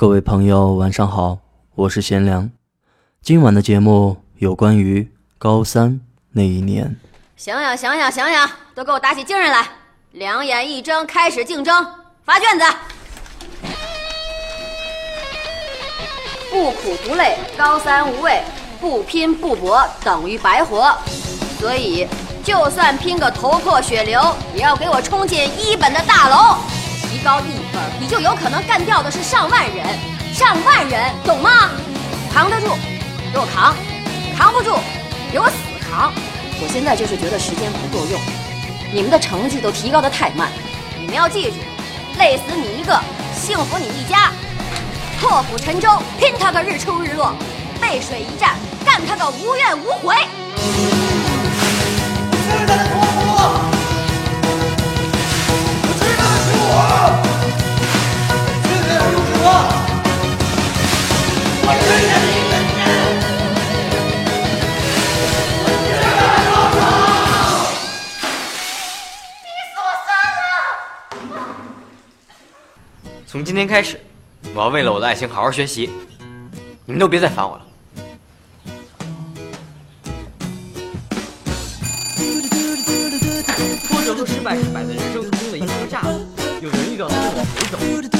各位朋友，晚上好，我是贤良。今晚的节目有关于高三那一年。醒醒醒醒醒醒，都给我打起精神来！两眼一睁，开始竞争，发卷子。不苦不累，高三无味；不拼不搏，等于白活。所以，就算拼个头破血流，也要给我冲进一本的大楼。提高一分，你就有可能干掉的是上万人，上万人，懂吗？扛得住，给我扛；扛不住，给我死扛。我现在就是觉得时间不够用，你们的成绩都提高的太慢。你们要记住，累死你一个，幸福你一家。破釜沉舟，拼他个日出日落；背水一战，干他个无怨无悔。我从今天开始，我要为了我的爱情好好学习。你们都别再烦我了。挫折和失败是摆在人生途中的一副架，有人遇到了就往回走。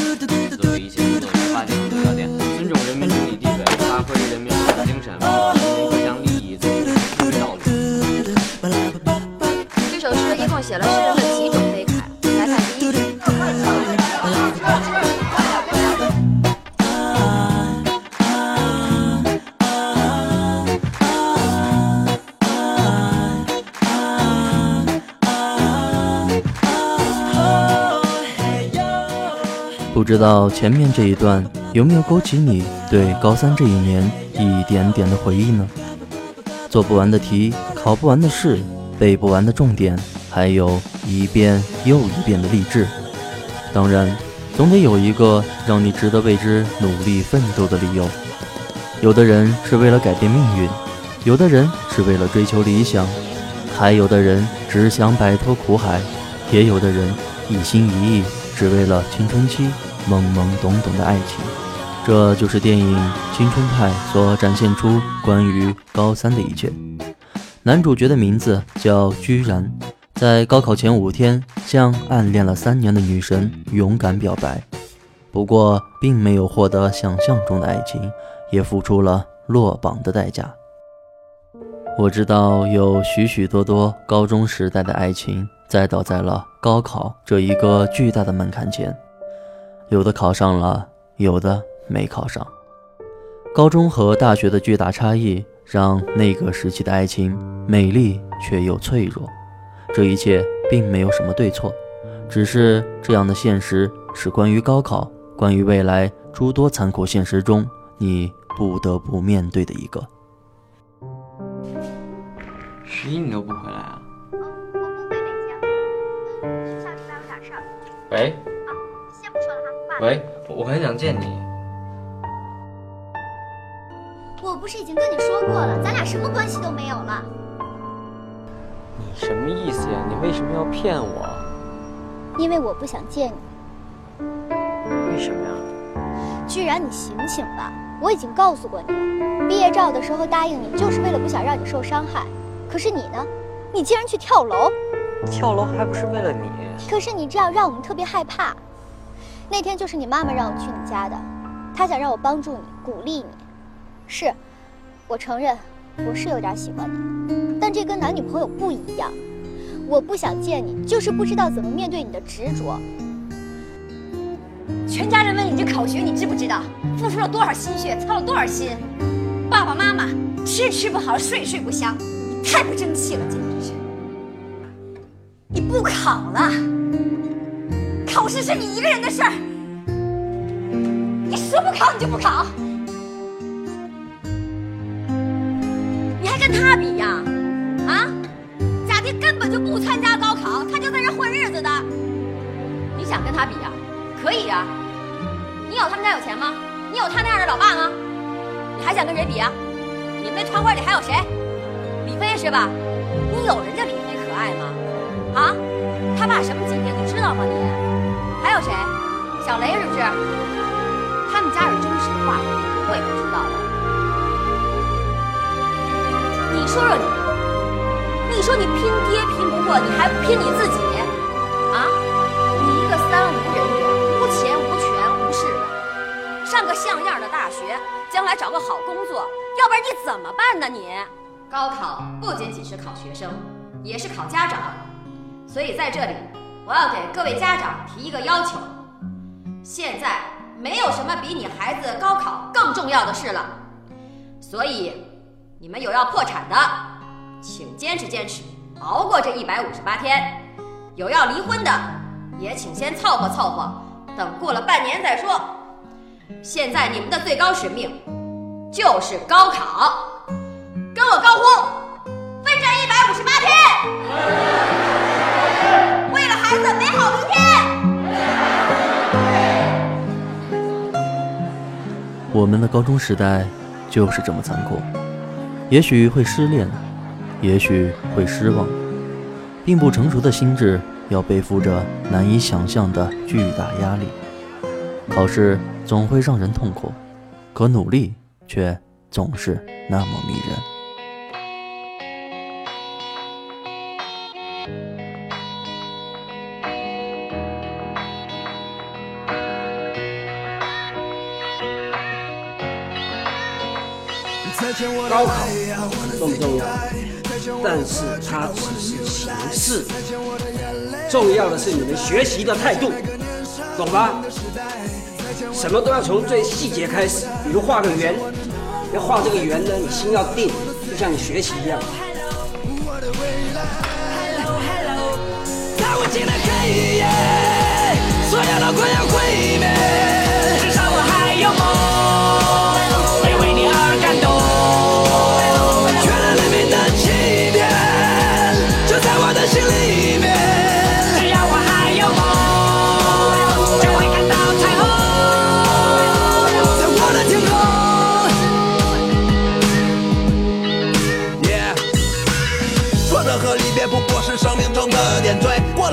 道前面这一段有没有勾起你对高三这一年一点点的回忆呢？做不完的题，考不完的试，背不完的重点，还有一遍又一遍的励志。当然，总得有一个让你值得为之努力奋斗的理由。有的人是为了改变命运，有的人是为了追求理想，还有的人只想摆脱苦海，也有的人一心一意只为了青春期懵懵懂懂的爱情。这就是电影《青春派》所展现出关于高三的一切。男主角的名字叫居然，在高考前五天向暗恋了三年的女神勇敢表白，不过并没有获得想象中的爱情，也付出了落榜的代价。我知道有许许多多高中时代的爱情栽倒在了高考这一个巨大的门槛前，有的考上了，有的没考上。高中和大学的巨大差异，让那个时期的爱情美丽却又脆弱。这一切并没有什么对错，只是这样的现实是关于高考，关于未来诸多残酷现实中你不得不面对的一个。十一你都不回来啊？我不回北京，学校这边有点事儿。喂。喂，我很想见你。我不是已经跟你说过了，咱俩什么关系都没有了。你什么意思呀？你为什么要骗我？因为我不想见你。为什么呀？居然你醒醒吧！我已经告诉过你了，毕业照的时候答应你，就是为了不想让你受伤害。可是你呢？你竟然去跳楼！跳楼还不是为了你？可是你这样让我们特别害怕。那天就是你妈妈让我去你家的，她想让我帮助你，鼓励你。是，我承认我是有点喜欢你，但这跟男女朋友不一样。我不想见你，就是不知道怎么面对你的执着。全家人为你这考学，你知不知道付出了多少心血，操了多少心？爸爸妈妈吃吃不好，睡睡不香，你太不争气了，简直是！你不考了，考试是你一个人的事儿，你说不考你就不考，你还跟他比呀？啊？贾迪根本就不参加高考，他就在这混日子的。你想跟他比呀？可以呀。你有他们家有钱吗？你有他那样的老爸吗？你还想跟谁比呀？你们那团伙里还有谁？李飞是吧？你有人家李飞可爱吗？啊？他爸什么级别你知道吗你？还有谁？小雷是不是？他们家加入真实的话，你不会不知道的。你说说你，你说你拼爹拼不过，你还不拼你自己？啊？你一个三无人员，无钱无权无势的，上个像样的大学，将来找个好工作，要不然你怎么办呢？你高考不仅仅是考学生，也是考家长，所以在这里，我要给各位家长提一个要求：现在没有什么比你孩子高考更重要的事了，所以你们有要破产的，请坚持坚持，熬过这一百五十八天；有要离婚的，也请先凑合凑合，等过了半年再说。现在你们的最高使命就是高考，跟我高呼：奋战一百五十八天，美好明天。我们的高中时代就是这么残酷，也许会失恋，也许会失望，并不成熟的心智要背负着难以想象的巨大压力。考试总会让人痛苦，可努力却总是那么迷人。高考重不重要？但是它只是形式，重要的是你们学习的态度，懂吧？什么都要从最细节开始，比如画个圆，要画这个圆呢，你心要定，就像你学习一样。所有的快要毁灭，至少我还有梦，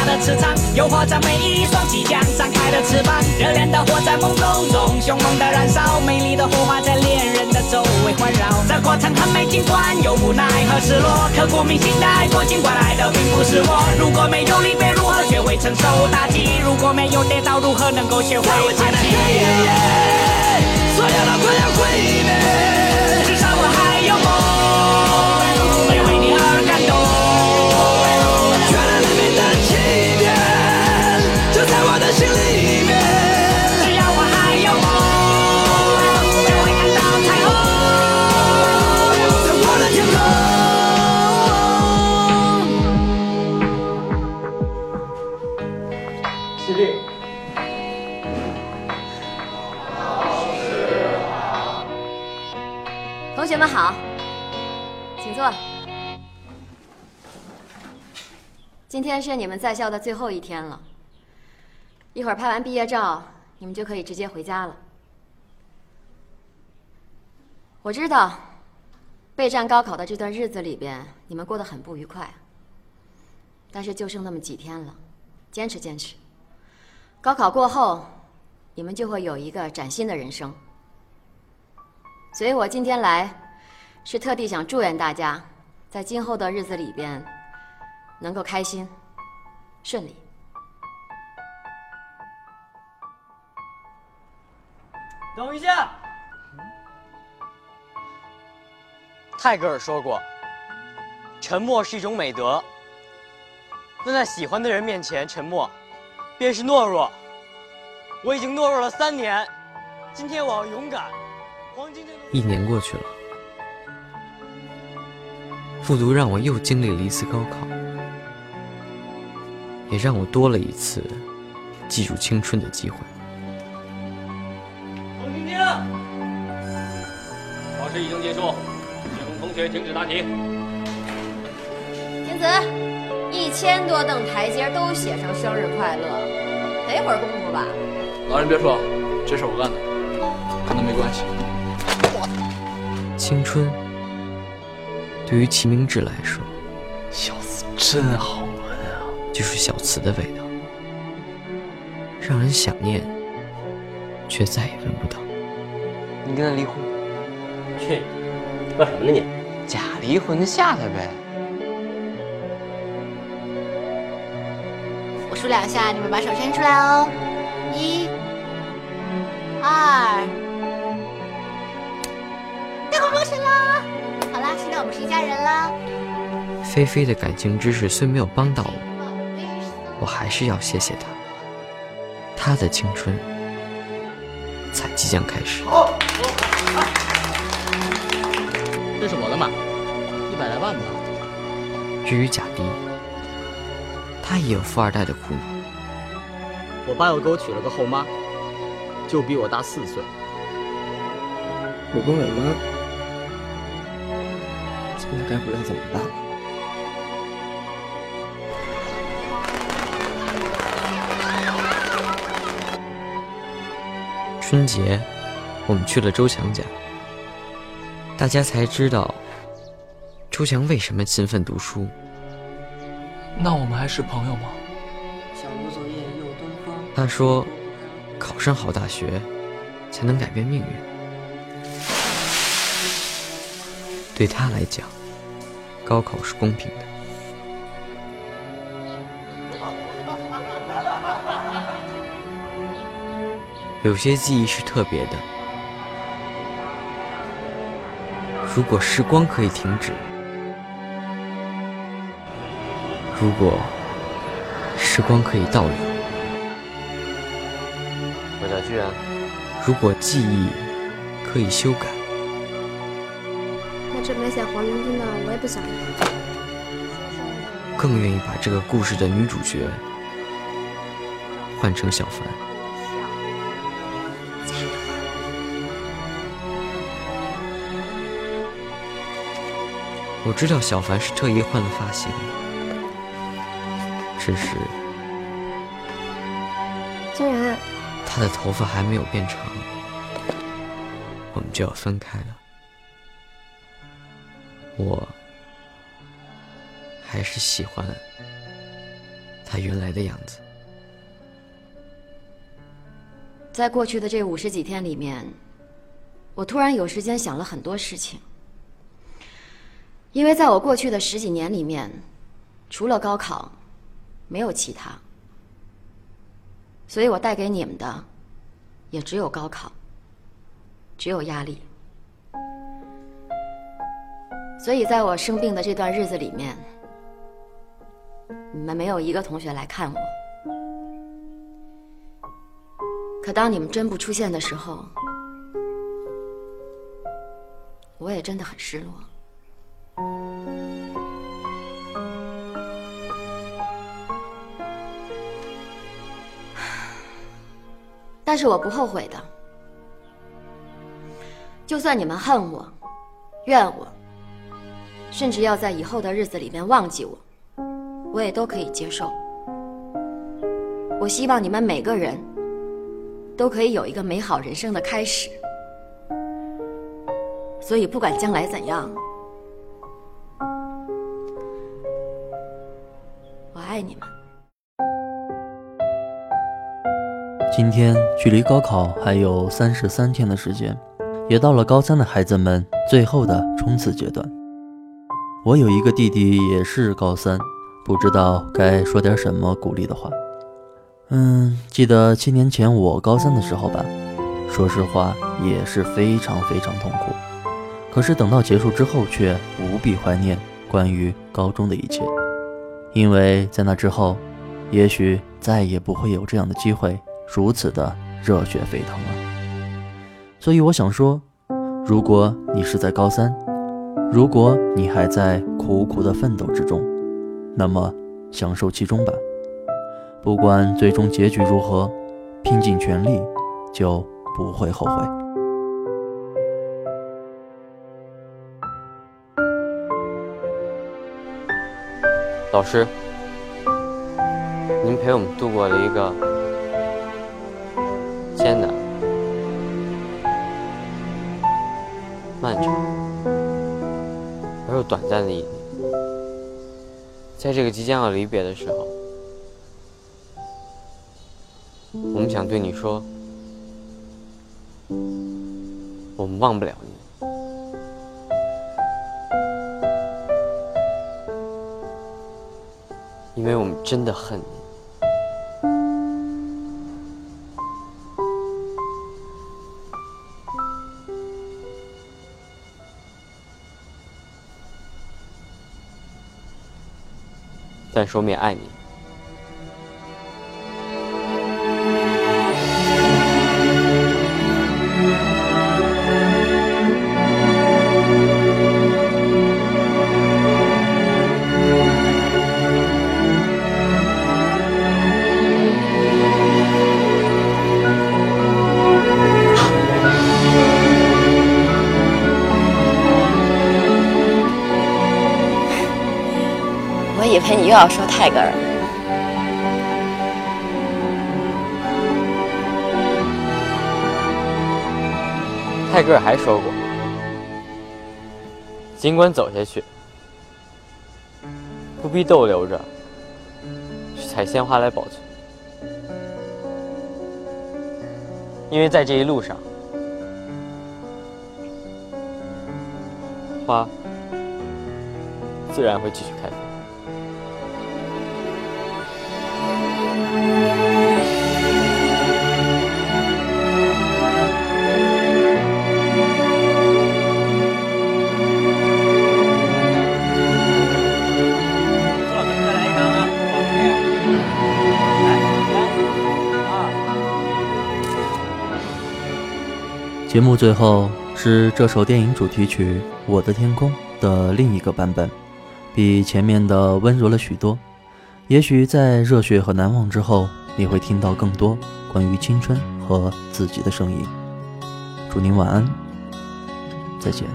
大的磁场，诱惑着每一双即将展开的翅膀。热烈的火在朦胧中凶猛的燃烧，美丽的火花在恋人的周围环绕。这过程很美，尽管有无奈和失落，刻骨铭心的爱过，尽管爱的并不是我。如果没有离别，如何学会承受打击？如果没有跌倒，如何能够学会爬起？所有的快要毁灭，同学们好，请坐。今天是你们在校的最后一天了，一会儿拍完毕业照，你们就可以直接回家了。我知道，备战高考的这段日子里边，你们过得很不愉快。但是就剩那么几天了，坚持坚持。高考过后，你们就会有一个崭新的人生。所以我今天来，是特地想祝愿大家，在今后的日子里边，能够开心、顺利。等一下，泰戈尔说过，沉默是一种美德。但在喜欢的人面前沉默，便是懦弱。我已经懦弱了三年，今天我要勇敢。黄金这个一年过去了，复读让我又经历了一次高考，也让我多了一次记住青春的机会。黄晶晶，考试已经结束，请同学停止答题。金子，一一千多凳台阶都写上生日快乐，得会儿功夫吧？老人别说，这事我干的，跟他没关系。青春对于齐明志来说，小词真好闻啊，就是小词的味道，让人想念，却再也闻不到。你跟他离婚？去，干什么呢你？假离婚，吓他呗。我数两下，你们把手伸出来哦，一、二，一家人了。菲菲的感情知识虽没有帮到我，我还是要谢谢她。她的青春才即将开始。这是我的马，一百来万吧。至于贾迪，他也有富二代的苦恼。我爸又给我娶了个后妈，就比我大四岁。我跟我妈现在该回来怎么办？春节，我们去了周强家，大家才知道周强为什么勤奋读书。那我们还是朋友吗？他说，考上好大学，才能改变命运。对他来讲，高考是公平的。有些记忆是特别的。如果时光可以停止，如果时光可以倒流，我叫居然。如果记忆可以修改，那这埋下黄连金的我也不想要。更愿意把这个故事的女主角换成小凡。我知道小凡是特意换了发型，只是竟然他的头发还没有变长，我们就要分开了。我还是喜欢他原来的样子。在过去的这五十几天里面，我突然有时间想了很多事情。因为在我过去的十几年里面，除了高考，没有其他，所以我带给你们的，也只有高考，只有压力。所以在我生病的这段日子里面，你们没有一个同学来看我。可当你们真不出现的时候，我也真的很失落。但是我不后悔的，就算你们恨我、怨我，甚至要在以后的日子里面忘记我，我也都可以接受。我希望你们每个人都可以有一个美好人生的开始。所以不管将来怎样，我爱你们。今天距离高考还有三十三天的时间，也到了高三的孩子们最后的冲刺阶段。我有一个弟弟也是高三，不知道该说点什么鼓励的话。嗯，记得七年前我高三的时候吧，说实话也是非常非常痛苦。可是等到结束之后，却无比怀念关于高中的一切，因为在那之后，也许再也不会有这样的机会。如此的热血沸腾了！所以我想说，如果你是在高三，如果你还在苦苦的奋斗之中，那么享受其中吧。不管最终结局如何，拼尽全力就不会后悔。老师，您陪我们度过了一个艰难、漫长短暂的一年。在这个即将要离别的时候，我们想对你说，我们忘不了你。因为我们真的恨你。但是我们也爱你。又要说泰戈尔。泰戈尔还说过：“尽管走下去，不必逗留着去采鲜花来保存，因为在这一路上，花自然会继续开放。”节目最后是这首电影主题曲《我的天空》的另一个版本，比前面的温柔了许多。也许在热血和难忘之后，你会听到更多关于青春和自己的声音。祝您晚安，再见。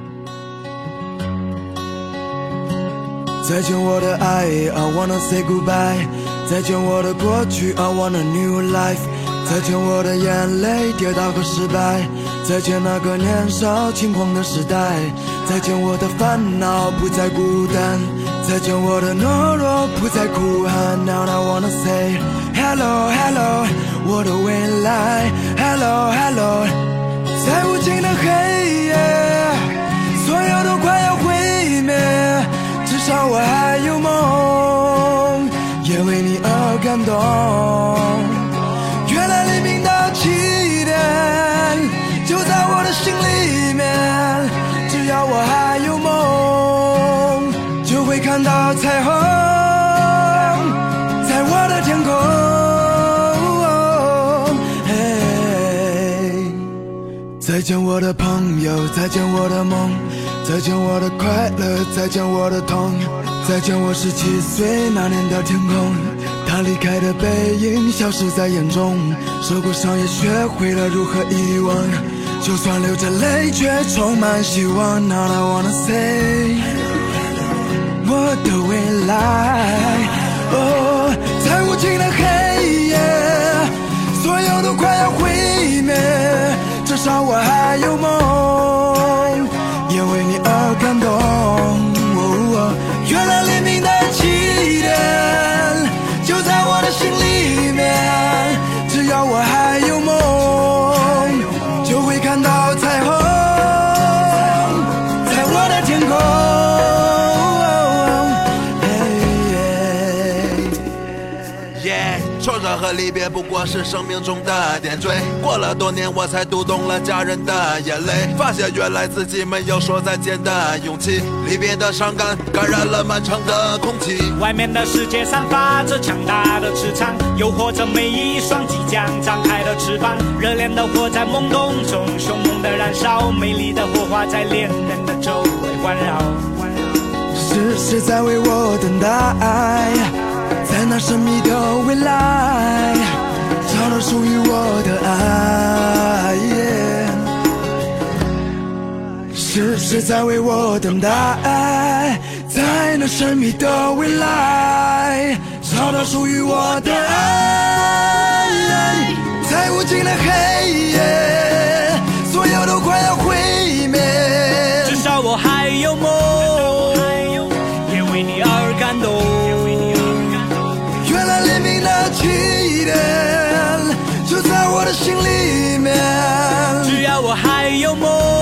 再见我的爱，I wanna say goodbye。再见我的过去，I want a new life。再见我的眼泪，跌倒和失败。再见那个年少轻狂的时代。再见我的烦恼，不再孤单。再见我的懦弱，不再哭喊。Now I wanna say hello hello，我的未来。Hello hello，在无尽的黑夜，所有都快要毁灭。至少我还有梦，也为你而感动。再见我的朋友，再见我的梦。再见我的快乐，再见我的痛，再见我十七岁那年的天空。他离开的背影消失在眼中，受过伤也学会了如何遗忘。就算流着泪，却充满希望。Now I wanna say，我的未来，哦，在无尽的黑夜，所有都快要毁灭，至少我还有梦。也为你而感动。空。耶，挫折和离别不过是生命中的点缀。过了多年，我才读懂了家人的眼泪，发现原来自己没有说再见的勇气。离别的伤感感染了漫长的空气。外面的世界散发着强大的磁场，诱惑着每一双即将张开的翅膀。热烈的火在懵懂中凶猛的燃烧，美丽的火花在恋人的周围环绕。是谁在为我等待？在那神秘的未来，找到属于我的爱。是谁在为我等待？在那神秘的未来，找到属于我的爱。在无尽的黑夜，所有都快要毁灭。至少我。还。点就在我的心里面。只要我还有梦。